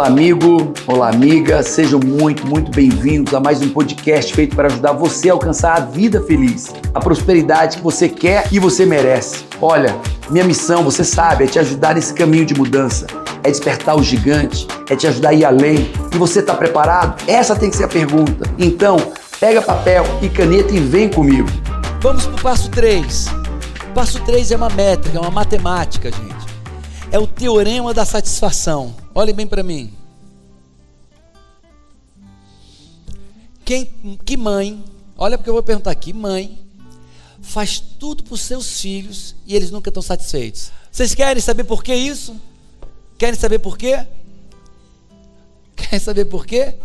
Olá, amigo, olá, amiga, sejam muito, muito bem-vindos a mais um podcast feito para ajudar você a alcançar a vida feliz, a prosperidade que você quer e você merece. Olha, minha missão, você sabe, é te ajudar nesse caminho de mudança, é despertar o gigante, é te ajudar a ir além. E você está preparado? Essa tem que ser a pergunta. Então, pega papel e caneta e vem comigo. Vamos para o passo 3. O passo 3 é uma métrica, é uma matemática, gente. É o teorema da satisfação. Olhe bem para mim. Quem, que mãe, olha porque eu vou perguntar aqui, mãe, faz tudo para os seus filhos e eles nunca estão satisfeitos. Vocês querem saber por que isso? Querem saber por quê? Querem saber por quê?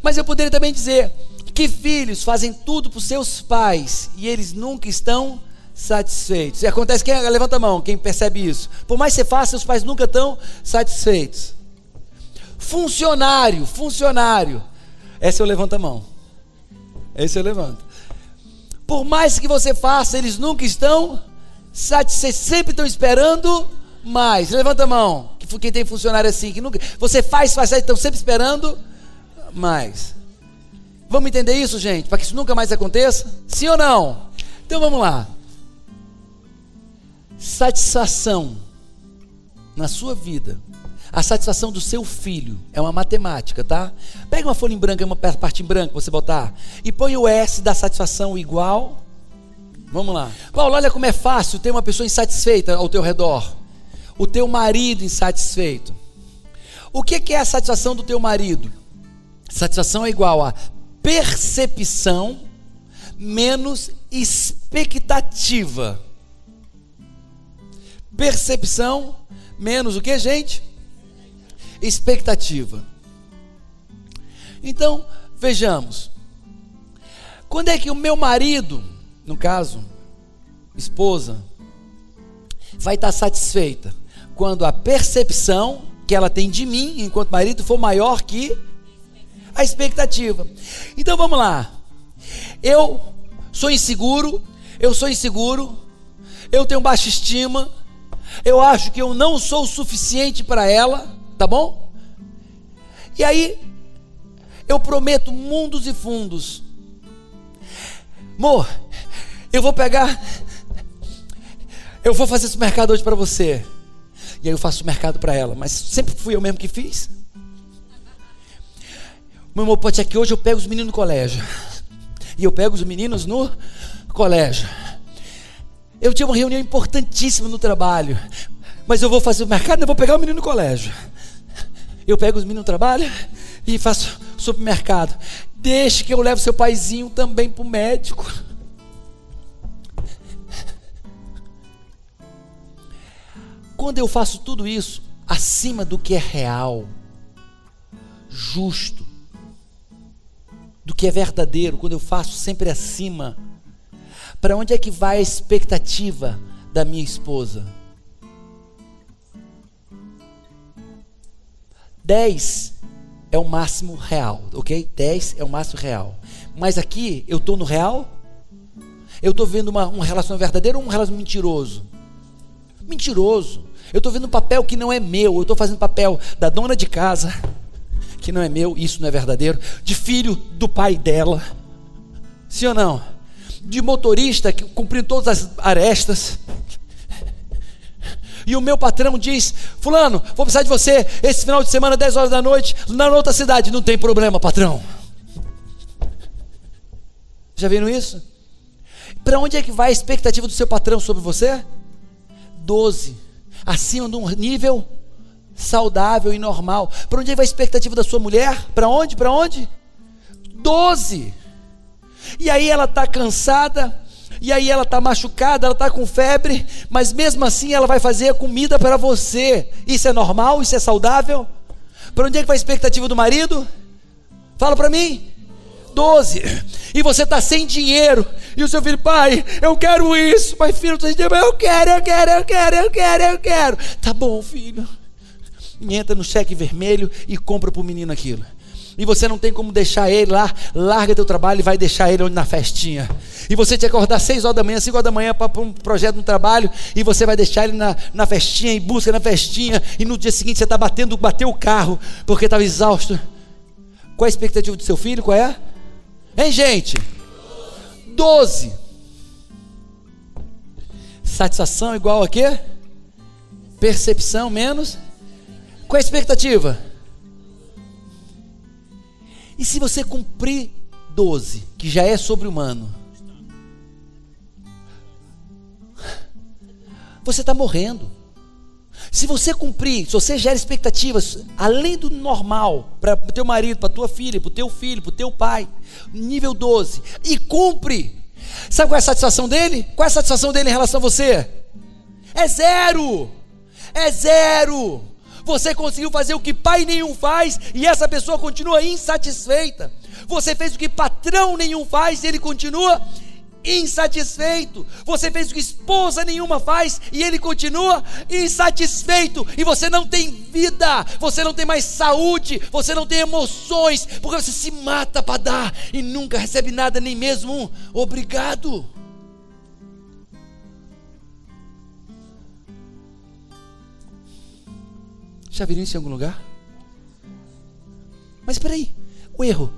Mas eu poderia também dizer que filhos fazem tudo para os seus pais e eles nunca estão satisfeitos. E acontece, quem levanta a mão, quem percebe isso. Por mais que você faça, seus pais nunca estão satisfeitos. Funcionário, funcionário. Esse eu levanto a mão. Esse eu levanto. Por mais que você faça, eles nunca estão satisfeitos, sempre estão esperando mais. Levanta a mão. Quem tem funcionário assim, que nunca. Você faz, faz, faz, estão sempre esperando mais. Vamos entender isso, gente? Para que isso nunca mais aconteça? Sim ou não? Então vamos lá satisfação na sua vida, a satisfação do seu filho, é uma matemática, tá? Pega uma folha em branco, uma parte em branco, você botar, e põe o S da satisfação igual. Vamos lá. Paulo, olha como é fácil ter uma pessoa insatisfeita ao teu redor. O teu marido insatisfeito. O que é a satisfação do teu marido? Satisfação é igual a percepção menos expectativa. Percepção menos o que, gente? Expectativa. Então, vejamos. Quando é que o meu marido, no caso, esposa, vai estar satisfeita? Quando a percepção que ela tem de mim, enquanto marido, for maior que a expectativa. Então vamos lá. Eu sou inseguro, eu sou inseguro, eu tenho baixa estima, eu acho que eu não sou o suficiente para ela, tá bom? E aí, eu prometo mundos e fundos. Amor, eu vou pegar, eu vou fazer esse mercado hoje para você. E aí eu faço o mercado para ela, mas sempre fui eu mesmo que fiz. Meu amor, pode ser que hoje eu pego os meninos no colégio. E eu pego os meninos no colégio. Eu tinha uma reunião importantíssima no trabalho, mas eu vou fazer o mercado, eu vou pegar o menino no colégio. Eu pego os meninos no trabalho e faço supermercado. Deixe que eu leve seu paizinho também para o médico. Quando eu faço tudo isso acima do que é real, justo, do que é verdadeiro, quando eu faço sempre acima para onde é que vai a expectativa da minha esposa? 10 é o máximo real, ok? 10 é o máximo real. Mas aqui eu estou no real? Eu estou vendo uma, um relacionamento verdadeiro ou um relacionamento mentiroso? Mentiroso. Eu estou vendo um papel que não é meu. Eu estou fazendo papel da dona de casa, que não é meu, isso não é verdadeiro. De filho do pai dela. Sim ou não? de motorista que cumprindo todas as arestas. E o meu patrão diz: Fulano, vou precisar de você esse final de semana, 10 horas da noite, na outra cidade. Não tem problema, patrão. Já viram isso? Para onde é que vai a expectativa do seu patrão sobre você? 12. Acima de um nível saudável e normal. Para onde é que vai a expectativa da sua mulher? Para onde? Para onde? 12. E aí ela está cansada, e aí ela está machucada, ela está com febre, mas mesmo assim ela vai fazer a comida para você. Isso é normal? Isso é saudável? Para onde é que vai a expectativa do marido? Fala para mim. 12. E você está sem dinheiro. E o seu filho, pai, eu quero isso. Mas filho, eu quero, eu quero, eu quero, eu quero, eu quero. Tá bom, filho. E entra no cheque vermelho e compra para o menino aquilo. E você não tem como deixar ele lá, larga teu trabalho e vai deixar ele onde na festinha. E você que acordar 6 horas da manhã, 5 horas da manhã para um projeto no trabalho, e você vai deixar ele na, na festinha e busca na festinha, e no dia seguinte você está batendo, bateu o carro, porque estava exausto. Qual é a expectativa do seu filho? Qual é? Hein, gente? 12. Satisfação igual a quê? Percepção menos. Qual é a expectativa? E se você cumprir 12, que já é sobre-humano, você está morrendo. Se você cumprir, se você gera expectativas além do normal para o teu marido, para tua filha, para o teu filho, para o teu pai, nível 12, e cumpre, sabe qual é a satisfação dele? Qual é a satisfação dele em relação a você? É zero! É zero! Você conseguiu fazer o que pai nenhum faz e essa pessoa continua insatisfeita. Você fez o que patrão nenhum faz e ele continua insatisfeito. Você fez o que esposa nenhuma faz e ele continua insatisfeito. E você não tem vida, você não tem mais saúde, você não tem emoções, porque você se mata para dar e nunca recebe nada, nem mesmo um obrigado. Já viram isso em algum lugar? Mas espera aí, o erro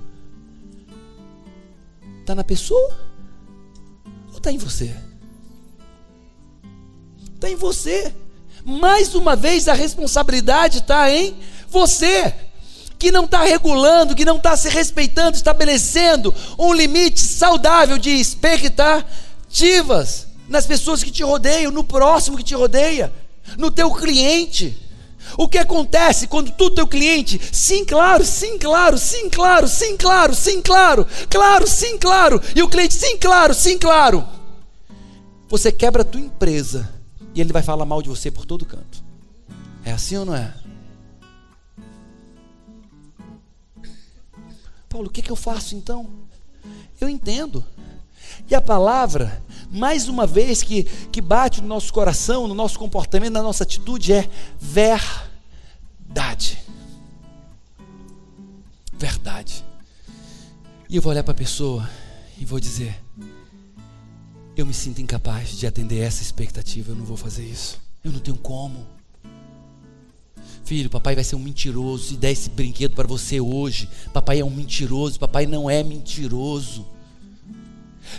está na pessoa ou está em você? Está em você. Mais uma vez a responsabilidade está em você, que não está regulando, que não está se respeitando, estabelecendo um limite saudável de expectativas nas pessoas que te rodeiam, no próximo que te rodeia, no teu cliente. O que acontece quando tu, teu cliente, sim, claro, sim, claro, sim, claro, sim, claro, sim, claro, claro, sim, claro, e o cliente, sim, claro, sim, claro. Você quebra a tua empresa e ele vai falar mal de você por todo canto. É assim ou não é? Paulo, o que, que eu faço então? Eu entendo. E a palavra, mais uma vez, que, que bate no nosso coração, no nosso comportamento, na nossa atitude, é verdade. Verdade. E eu vou olhar para a pessoa e vou dizer: eu me sinto incapaz de atender essa expectativa, eu não vou fazer isso. Eu não tenho como. Filho, papai vai ser um mentiroso e der esse brinquedo para você hoje. Papai é um mentiroso, papai não é mentiroso.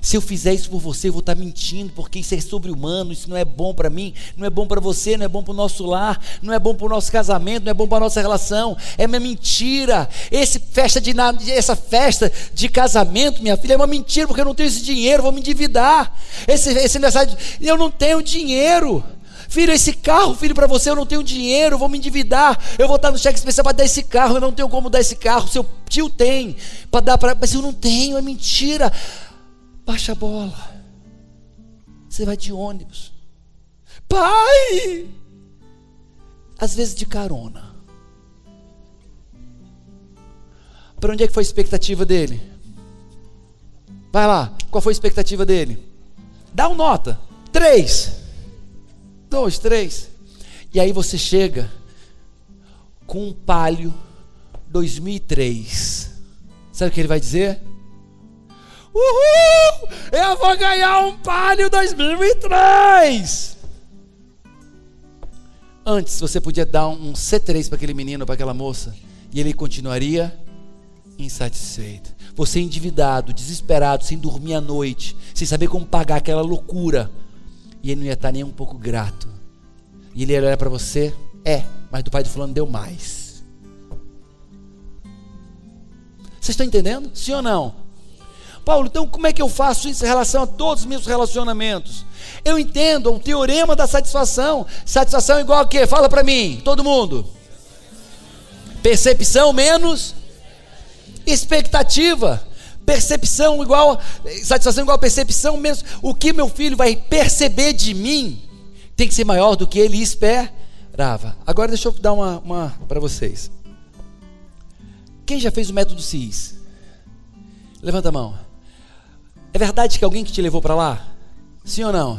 Se eu fizer isso por você, eu vou estar mentindo, porque isso é sobre-humano, isso não é bom para mim, não é bom para você, não é bom para o nosso lar, não é bom para o nosso casamento, não é bom para a nossa relação, é uma mentira. Esse festa de, essa festa de casamento, minha filha, é uma mentira, porque eu não tenho esse dinheiro, vou me endividar. Esse, esse aniversário, eu não tenho dinheiro. Filho, esse carro, filho, para você eu não tenho dinheiro, vou me endividar. Eu vou estar no cheque especial para dar esse carro, eu não tenho como dar esse carro. Seu tio tem para dar para, mas eu não tenho, é mentira. Baixa a bola. Você vai de ônibus. Pai! Às vezes de carona. Para onde é que foi a expectativa dele? Vai lá, qual foi a expectativa dele? Dá uma nota. Três. Dois, três. E aí você chega com um palio 2003. Sabe o que ele vai dizer? Uhul! Eu vou ganhar um Palio 2003! Antes você podia dar um C3 para aquele menino, para aquela moça, e ele continuaria insatisfeito. Você endividado, desesperado, sem dormir à noite, sem saber como pagar aquela loucura, e ele não ia estar nem um pouco grato. E ele ia olhar para você, é, mas do pai do fulano deu mais. Vocês estão entendendo? Sim ou não? Paulo, então como é que eu faço isso em relação a todos os meus relacionamentos? Eu entendo o teorema da satisfação. Satisfação é igual a quê? Fala para mim, todo mundo. Percepção menos expectativa. Percepção igual satisfação igual a percepção menos o que meu filho vai perceber de mim tem que ser maior do que ele esperava. Agora deixa eu dar uma, uma para vocês. Quem já fez o método CIS? Levanta a mão. Verdade que alguém que te levou para lá? Sim ou não?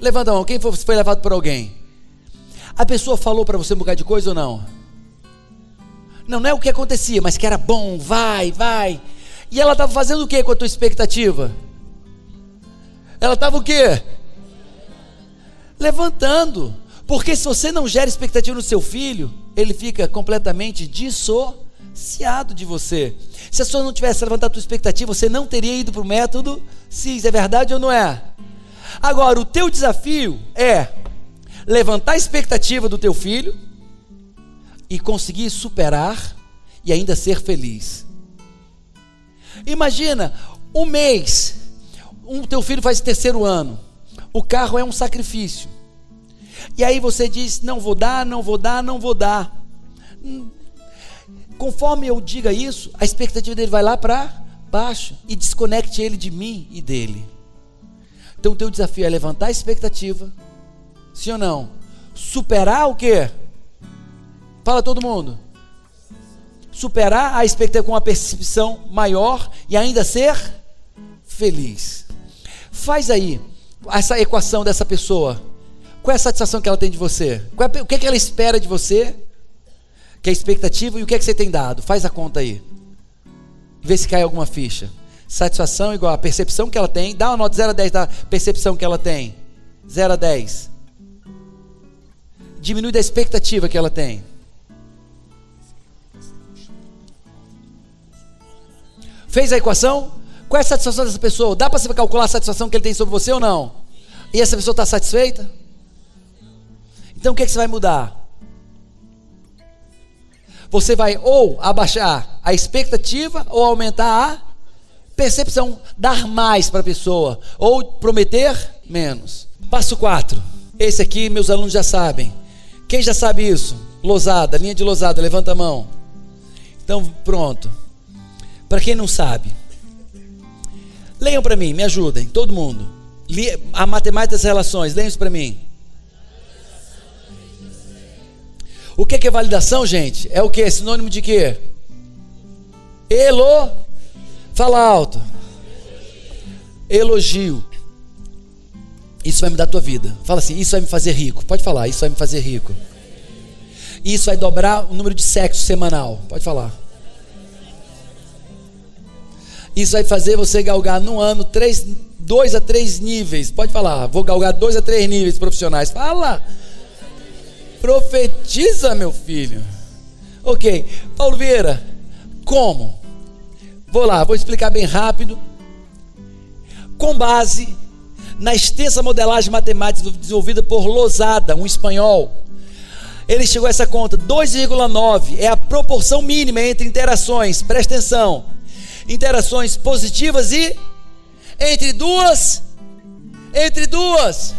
Levanta a mão. Quem foi, foi levado por alguém? A pessoa falou para você um bocado de coisa ou não? Não, não é o que acontecia, mas que era bom, vai, vai. E ela estava fazendo o que com a tua expectativa? Ela estava o quê? Levantando. Porque se você não gera expectativa no seu filho, ele fica completamente dissociado de você. Se a pessoa não tivesse levantado a tua expectativa, você não teria ido para o método CIS. É verdade ou não é? Agora, o teu desafio é levantar a expectativa do teu filho e conseguir superar e ainda ser feliz. Imagina, um mês, um teu filho faz terceiro ano, o carro é um sacrifício. E aí você diz: não vou dar, não vou dar, não vou dar. Conforme eu diga isso, a expectativa dele vai lá para baixo e desconecte ele de mim e dele. Então o teu desafio é levantar a expectativa, sim ou não? Superar o quê? Fala todo mundo. Superar a expectativa com uma percepção maior e ainda ser feliz. Faz aí essa equação dessa pessoa. Qual é a satisfação que ela tem de você? É, o que, é que ela espera de você? Que é a expectativa e o que é que você tem dado? Faz a conta aí. Vê se cai alguma ficha. Satisfação igual a percepção que ela tem. Dá uma nota 0 a 10 da percepção que ela tem. 0 a 10. Diminui da expectativa que ela tem. Fez a equação? Qual é a satisfação dessa pessoa? Dá para você calcular a satisfação que ele tem sobre você ou não? E essa pessoa está satisfeita? Então o que, é que você vai mudar? Você vai ou abaixar a expectativa ou aumentar a percepção, dar mais para a pessoa ou prometer menos. Passo 4. Esse aqui meus alunos já sabem. Quem já sabe isso? Losada, linha de losada, levanta a mão. Então, pronto. Para quem não sabe, leiam para mim, me ajudem, todo mundo. A matemática das relações, leiam isso para mim. O que é validação, gente? É o que? Sinônimo de quê? Elo. Fala alto. Elogio. Isso vai mudar a tua vida. Fala assim, isso vai me fazer rico. Pode falar, isso vai me fazer rico. Isso vai dobrar o número de sexo semanal. Pode falar. Isso vai fazer você galgar no ano três, dois a três níveis. Pode falar, vou galgar dois a três níveis profissionais. Fala. Profetiza, meu filho. Ok, Paulo Vieira, como? Vou lá, vou explicar bem rápido. Com base na extensa modelagem matemática desenvolvida por Losada, um espanhol, ele chegou a essa conta: 2,9 é a proporção mínima entre interações, presta atenção, interações positivas e entre duas, entre duas,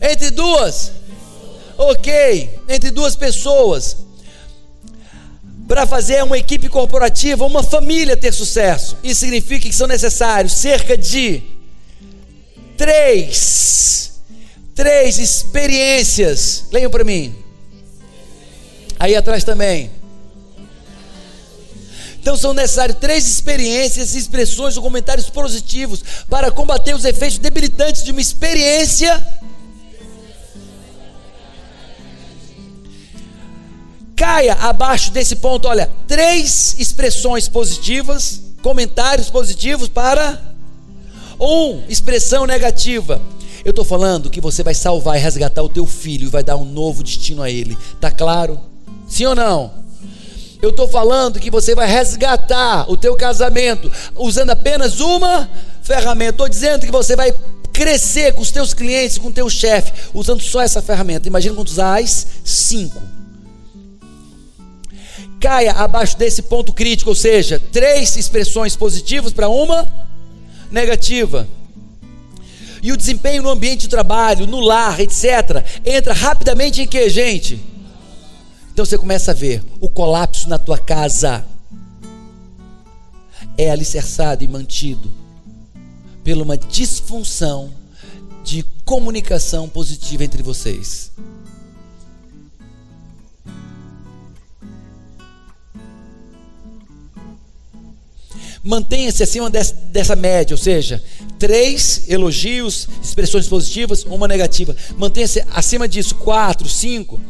entre duas ok, entre duas pessoas, para fazer uma equipe corporativa, uma família ter sucesso. Isso significa que são necessários cerca de três, três experiências. Leiam para mim. Aí atrás também. Então são necessárias três experiências, expressões ou comentários positivos para combater os efeitos debilitantes de uma experiência caia abaixo desse ponto, olha, três expressões positivas, comentários positivos para um, expressão negativa. Eu estou falando que você vai salvar e resgatar o teu filho e vai dar um novo destino a ele. Tá claro? Sim ou não? Eu estou falando que você vai resgatar o teu casamento usando apenas uma ferramenta. Estou dizendo que você vai crescer com os teus clientes, com o teu chefe, usando só essa ferramenta. Imagina quando usais cinco caia abaixo desse ponto crítico, ou seja, três expressões positivas para uma negativa. E o desempenho no ambiente de trabalho, no lar, etc., entra rapidamente em que, gente? Então você começa a ver o colapso na tua casa é alicerçado e mantido por uma disfunção de comunicação positiva entre vocês. Mantenha-se acima dessa, média, ou seja, três elogios, expressões positivas, uma negativa. Mantenha-se acima disso, quatro, cinco.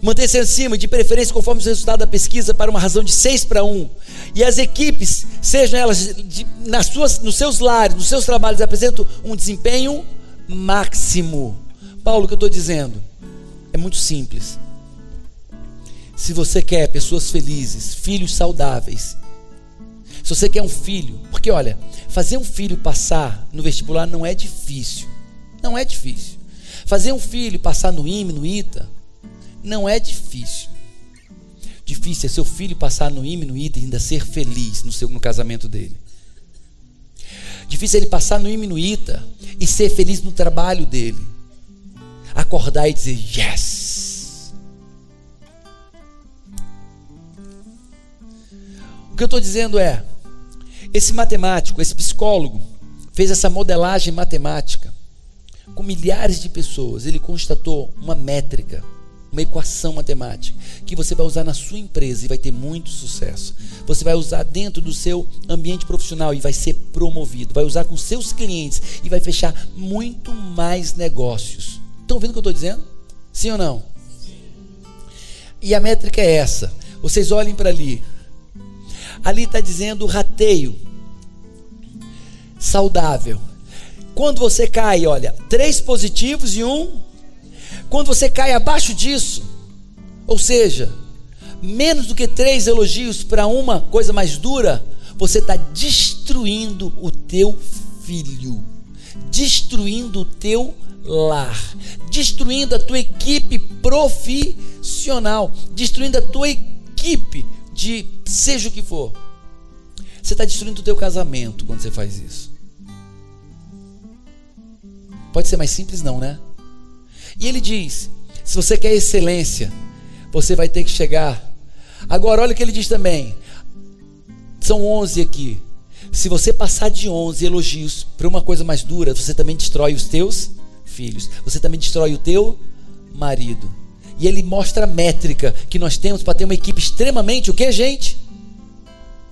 Manter-se acima, de preferência conforme o resultado da pesquisa, para uma razão de 6 para 1. E as equipes, sejam elas de, nas suas, nos seus lares, nos seus trabalhos, apresentam um desempenho máximo. Paulo, o que eu estou dizendo? É muito simples. Se você quer pessoas felizes, filhos saudáveis, se você quer um filho, porque olha, fazer um filho passar no vestibular não é difícil. Não é difícil. Fazer um filho passar no IME, no ITA, não é difícil. Difícil é seu filho passar no IME, no ITA e ainda ser feliz no, seu, no casamento dele. Difícil é ele passar no IME, no ITA e ser feliz no trabalho dele. Acordar e dizer yes. O que eu estou dizendo é: esse matemático, esse psicólogo, fez essa modelagem matemática com milhares de pessoas. Ele constatou uma métrica uma equação matemática que você vai usar na sua empresa e vai ter muito sucesso. Você vai usar dentro do seu ambiente profissional e vai ser promovido. Vai usar com seus clientes e vai fechar muito mais negócios. Estão ouvindo o que eu estou dizendo? Sim ou não? E a métrica é essa. Vocês olhem para ali. Ali está dizendo rateio. Saudável. Quando você cai, olha, três positivos e um quando você cai abaixo disso, ou seja, menos do que três elogios para uma coisa mais dura, você está destruindo o teu filho, destruindo o teu lar, destruindo a tua equipe profissional, destruindo a tua equipe de seja o que for. Você está destruindo o teu casamento quando você faz isso. Pode ser mais simples, não, né? E ele diz: se você quer excelência, você vai ter que chegar. Agora, olha o que ele diz também. São 11 aqui. Se você passar de 11 elogios para uma coisa mais dura, você também destrói os teus filhos. Você também destrói o teu marido. E ele mostra a métrica que nós temos para ter uma equipe extremamente, o que, gente?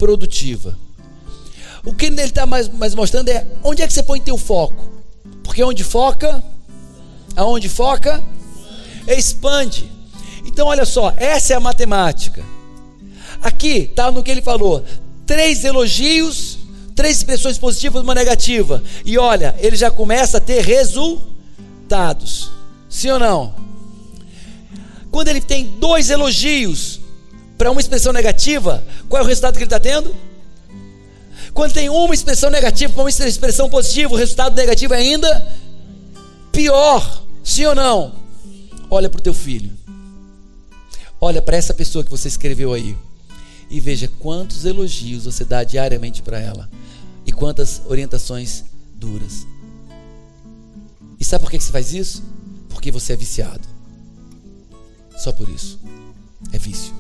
Produtiva. O que ele está mais, mais mostrando é onde é que você põe teu foco. Porque onde foca, Aonde foca? Expande. Então, olha só, essa é a matemática. Aqui está no que ele falou: três elogios, três expressões positivas, uma negativa. E olha, ele já começa a ter resultados. Sim ou não? Quando ele tem dois elogios para uma expressão negativa, qual é o resultado que ele está tendo? Quando tem uma expressão negativa para uma expressão positiva, o resultado negativo é ainda pior. Sim ou não? Olha para o teu filho. Olha para essa pessoa que você escreveu aí. E veja quantos elogios você dá diariamente para ela. E quantas orientações duras. E sabe por que você faz isso? Porque você é viciado. Só por isso. É vício.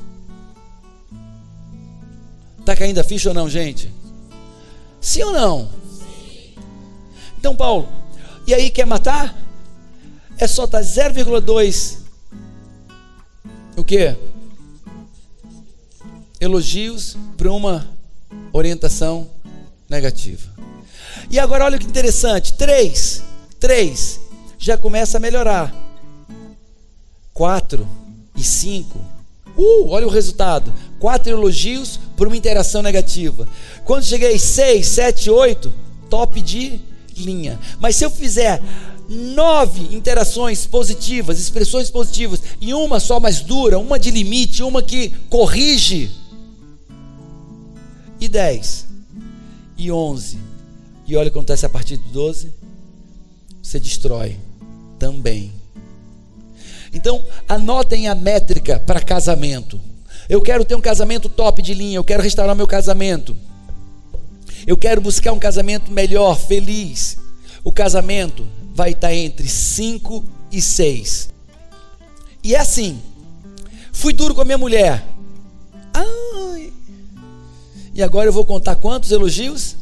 Tá caindo a ficha ou não, gente? Sim ou não? Então, Paulo, e aí quer matar? é só estar 0,2 o que? Elogios para uma orientação negativa. E agora olha que interessante, 3, 3 já começa a melhorar. 4 e 5. Uh, olha o resultado. Quatro elogios por uma interação negativa. Quando cheguei 6, 7, 8, top de linha. Mas se eu fizer nove interações positivas, expressões positivas, e uma só mais dura, uma de limite, uma que corrige. E dez. E onze. E olha o que acontece a partir do doze. Você destrói também. Então, anotem a métrica para casamento. Eu quero ter um casamento top de linha, eu quero restaurar meu casamento. Eu quero buscar um casamento melhor, feliz. O casamento vai estar entre 5 e 6. E é assim. Fui duro com a minha mulher. Ai. E agora eu vou contar quantos elogios?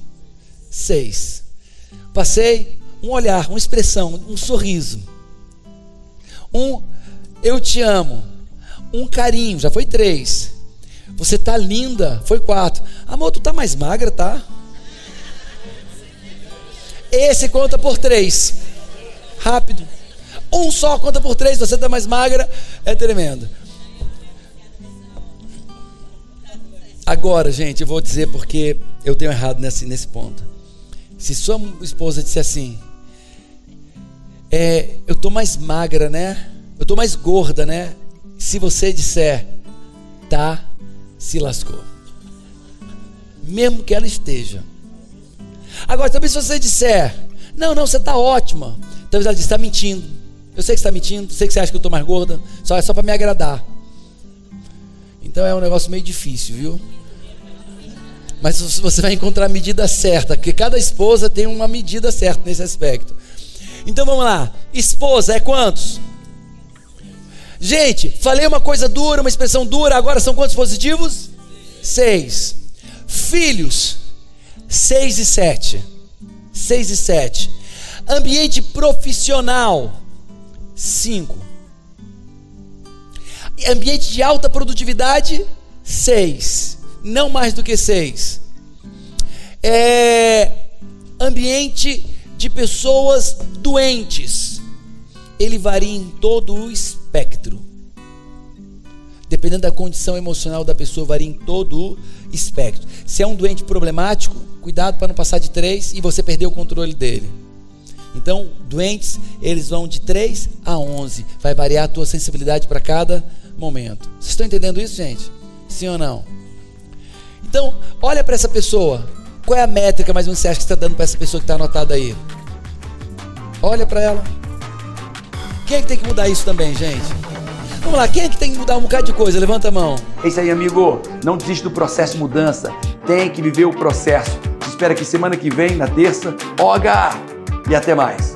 Seis. Passei um olhar, uma expressão, um sorriso. Um eu te amo, um carinho, já foi três. Você tá linda, foi quatro. Amor, tu tá mais magra, tá? Esse conta por três. Rápido. Um só conta por três, você tá mais magra, é tremendo. Agora, gente, eu vou dizer porque eu tenho errado nesse, nesse ponto. Se sua esposa disser assim, é, eu tô mais magra, né? Eu tô mais gorda, né? Se você disser, tá, se lascou. Mesmo que ela esteja. Agora, também se você disser, não, não, você tá ótima. Talvez ela diz, está mentindo. Eu sei que está mentindo, sei que você acha que eu tô mais gorda, só é só para me agradar. Então é um negócio meio difícil, viu? Mas você vai encontrar a medida certa, porque cada esposa tem uma medida certa nesse aspecto. Então vamos lá. Esposa é quantos? Gente, falei uma coisa dura, uma expressão dura, agora são quantos positivos? Seis. Filhos, seis e sete. Seis e sete. Ambiente profissional, cinco. Ambiente de alta produtividade, seis. Não mais do que seis. É, ambiente de pessoas doentes. Ele varia em todo o espectro. Dependendo da condição emocional da pessoa, varia em todo o espectro. Se é um doente problemático, cuidado para não passar de três e você perder o controle dele. Então, doentes, eles vão de 3 a 11. Vai variar a tua sensibilidade para cada momento. Vocês estão entendendo isso, gente? Sim ou não? Então, olha para essa pessoa. Qual é a métrica mais ou menos você acha que está dando para essa pessoa que está anotada aí? Olha para ela. Quem é que tem que mudar isso também, gente? Vamos lá, quem é que tem que mudar um bocado de coisa? Levanta a mão. É isso aí, amigo. Não desiste do processo de mudança. Tem que viver o processo. Te espero semana que vem, na terça. Oga! E até mais.